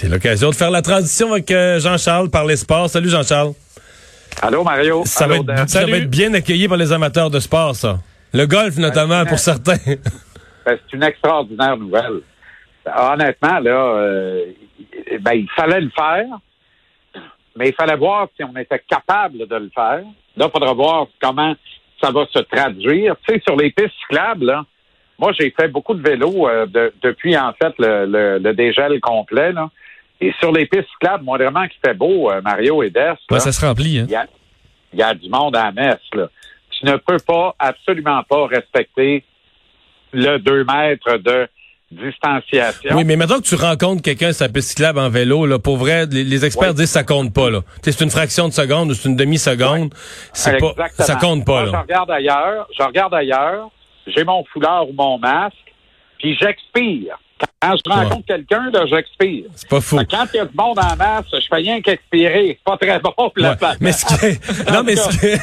C'est l'occasion de faire la transition avec euh, Jean-Charles par les sports. Salut Jean-Charles. Allô Mario. Ça, va être, ça va être bien accueilli par les amateurs de sport, ça. Le golf notamment pour certains. Ben, c'est une extraordinaire nouvelle. Honnêtement, là, euh, ben, il fallait le faire, mais il fallait voir si on était capable de le faire. Là, il faudra voir comment ça va se traduire. Tu sais, sur les pistes cyclables, là, moi, j'ai fait beaucoup de vélo euh, depuis, en fait, le, le, dégel complet. Là. Et sur les pistes cyclables, moi, vraiment, qui fait beau, euh, Mario et Des. ça se remplit. Hein? Il y, a, du monde à la messe. Là. Tu ne peux pas, absolument pas respecter le 2 mètres de distanciation. Oui, mais maintenant que tu rencontres quelqu'un sur la piste cyclable en vélo, là, pour vrai, les, experts disent que ça compte pas. Là. C'est une fraction de seconde ou c'est une demi-seconde. C'est pas, ça compte pas. là. je regarde ailleurs, je regarde ailleurs, j'ai mon foulard ou mon masque, puis j'expire. Quand je rencontre quelqu'un, là, j'expire. C'est pas fou. Quand il y a du monde en masse, je fais rien qu'expirer. C'est pas très bon pour la ouais. Mais ce qui est... Non, mais ce qui est...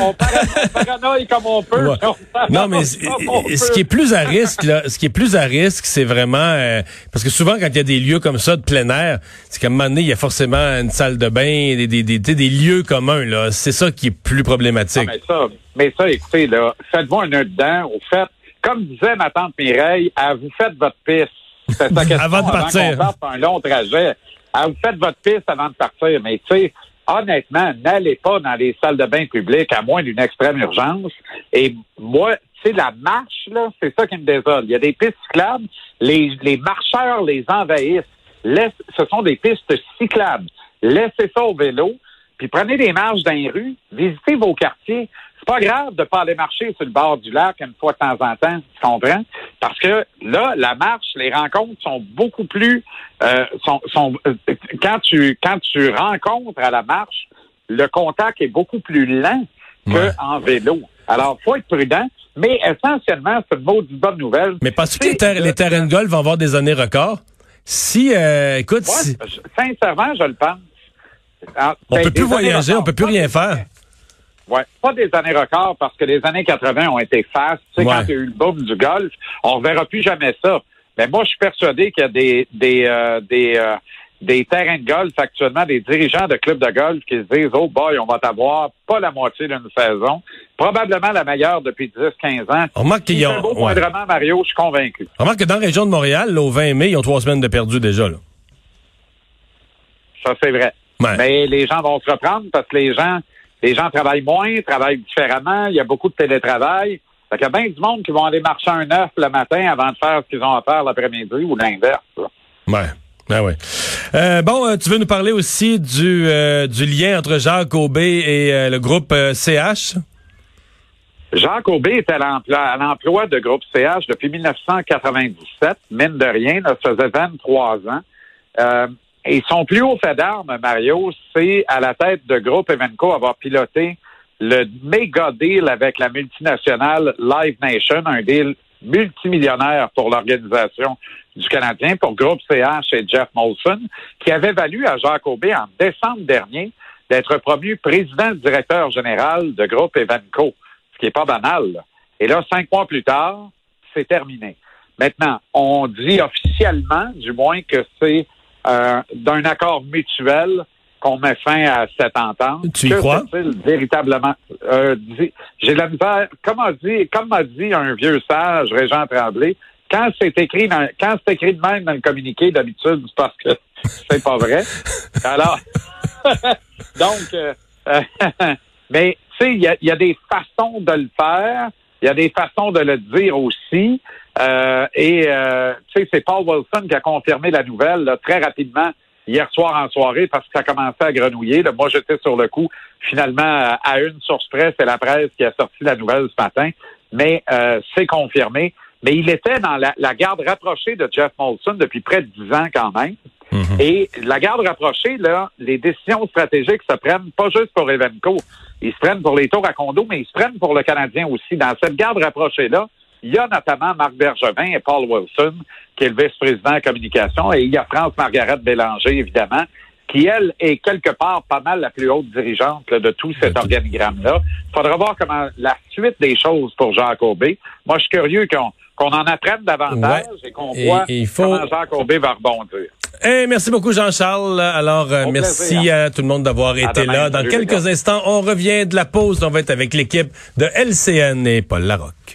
on, on, paranoïe comme on peut. non, mais ce qui est plus à risque, là, ce qui est plus à risque, c'est vraiment... Euh, parce que souvent, quand il y a des lieux comme ça de plein air, c'est qu'à un moment donné, il y a forcément une salle de bain, des, des, des, des lieux communs. là. C'est ça qui est plus problématique. mais ça, mais ça, écoutez, là, faites-vous un nœud dedans. Au fait, comme disait ma tante Mireille, vous faites votre piste. C'est sa question avant de partir. Avant un long trajet. vous faites votre piste avant de partir. Mais tu sais, honnêtement, n'allez pas dans les salles de bain publiques à moins d'une extrême urgence. Et moi, tu sais, la marche, là, c'est ça qui me désole. Il y a des pistes cyclables. Les, les marcheurs les envahissent. Laisse, ce sont des pistes cyclables. Laissez ça au vélo. Puis prenez des marches dans les rues, visitez vos quartiers. Pas grave de pas aller marcher sur le bord du lac une fois de temps en temps, tu comprends? Parce que là, la marche, les rencontres sont beaucoup plus euh, sont, sont euh, quand tu quand tu rencontres à la marche, le contact est beaucoup plus lent qu'en vélo. Alors, faut être prudent, mais essentiellement, c'est une bonne nouvelle. Mais parce que les, les terrains de golf vont avoir des années records? Si, euh, écoute, sincèrement, je le pense. Ah, on peut plus voyager, on peut plus rien faire. Ouais, pas des années records parce que les années 80 ont été fastes. Tu sais, quand il y a eu le boom du golf, on ne verra plus jamais ça. Mais moi, je suis persuadé qu'il y a des des euh, des euh, des terrains de golf actuellement, des dirigeants de clubs de golf qui se disent Oh boy, on va t'avoir pas la moitié d'une saison. Probablement la meilleure depuis 10-15 ans. Remarque qu'ils ont. beau ouais. Mario, je suis convaincu. Remarque que dans la région de Montréal, au 20 mai, ils ont trois semaines de perdu déjà. Là. Ça, c'est vrai. Mais les gens vont se reprendre parce que les gens, les gens travaillent moins, travaillent différemment. Il y a beaucoup de télétravail. Fait qu'il y a bien du monde qui vont aller marcher un œuf le matin avant de faire ce qu'ils ont à faire l'après-midi ou l'inverse. Ouais. Ah ouais. Euh, bon, euh, tu veux nous parler aussi du, euh, du lien entre Jacques Aubé et le groupe CH? Jacques Aubé est à l'emploi de groupe CH depuis 1997, mine de rien, ça faisait 23 ans. Et son plus haut fait d'armes, Mario, c'est à la tête de groupe Evenco avoir piloté le méga deal avec la multinationale Live Nation, un deal multimillionnaire pour l'organisation du Canadien, pour Groupe CH et Jeff Molson, qui avait valu à Jacques Aubé en décembre dernier d'être promu président directeur général de Groupe Evenco, ce qui n'est pas banal. Et là, cinq mois plus tard, c'est terminé. Maintenant, on dit officiellement, du moins, que c'est euh, d'un accord mutuel qu'on met fin à cette entente. Tu y crois? véritablement? Euh, J'ai la misère. Comme a dit, comme a dit un vieux sage, Régent Tremblay, quand c'est écrit dans, quand c'est écrit de même dans le communiqué, d'habitude, c'est parce que c'est pas vrai. Alors, donc, euh, mais tu sais, il y a, y a des façons de le faire. Il y a des façons de le dire aussi. Euh, et euh, tu sais, c'est Paul Wilson qui a confirmé la nouvelle très rapidement hier soir en soirée parce que ça commençait à grenouiller. Là, moi, j'étais sur le coup. Finalement, à une source presse, c'est la presse qui a sorti la nouvelle ce matin. Mais euh, c'est confirmé. Mais il était dans la, garde rapprochée de Jeff Molson depuis près de dix ans quand même. Mm-hmm. Et la garde rapprochée, là, les décisions stratégiques se prennent pas juste pour Evenco. Ils se prennent pour les tours à condo, mais ils se prennent pour le Canadien aussi. Dans cette garde rapprochée-là, il y a notamment Marc Bergevin et Paul Wilson, qui est le vice-président en communication, et il y a France-Margaret Bélanger, évidemment, qui, elle, est quelque part pas mal la plus haute dirigeante de tout cet organigramme-là. Il faudra voir comment la suite des choses pour Jacques Aubé. Moi, je suis curieux qu'on qu'on en apprenne davantage et qu'on voit comment Jacques Aubé va rebondir. Merci beaucoup, Jean-Charles. Alors, euh, merci à tout le monde d'avoir été là. Dans quelques instants, on revient de la pause. On va être avec l'équipe de LCN et Paul Larocque.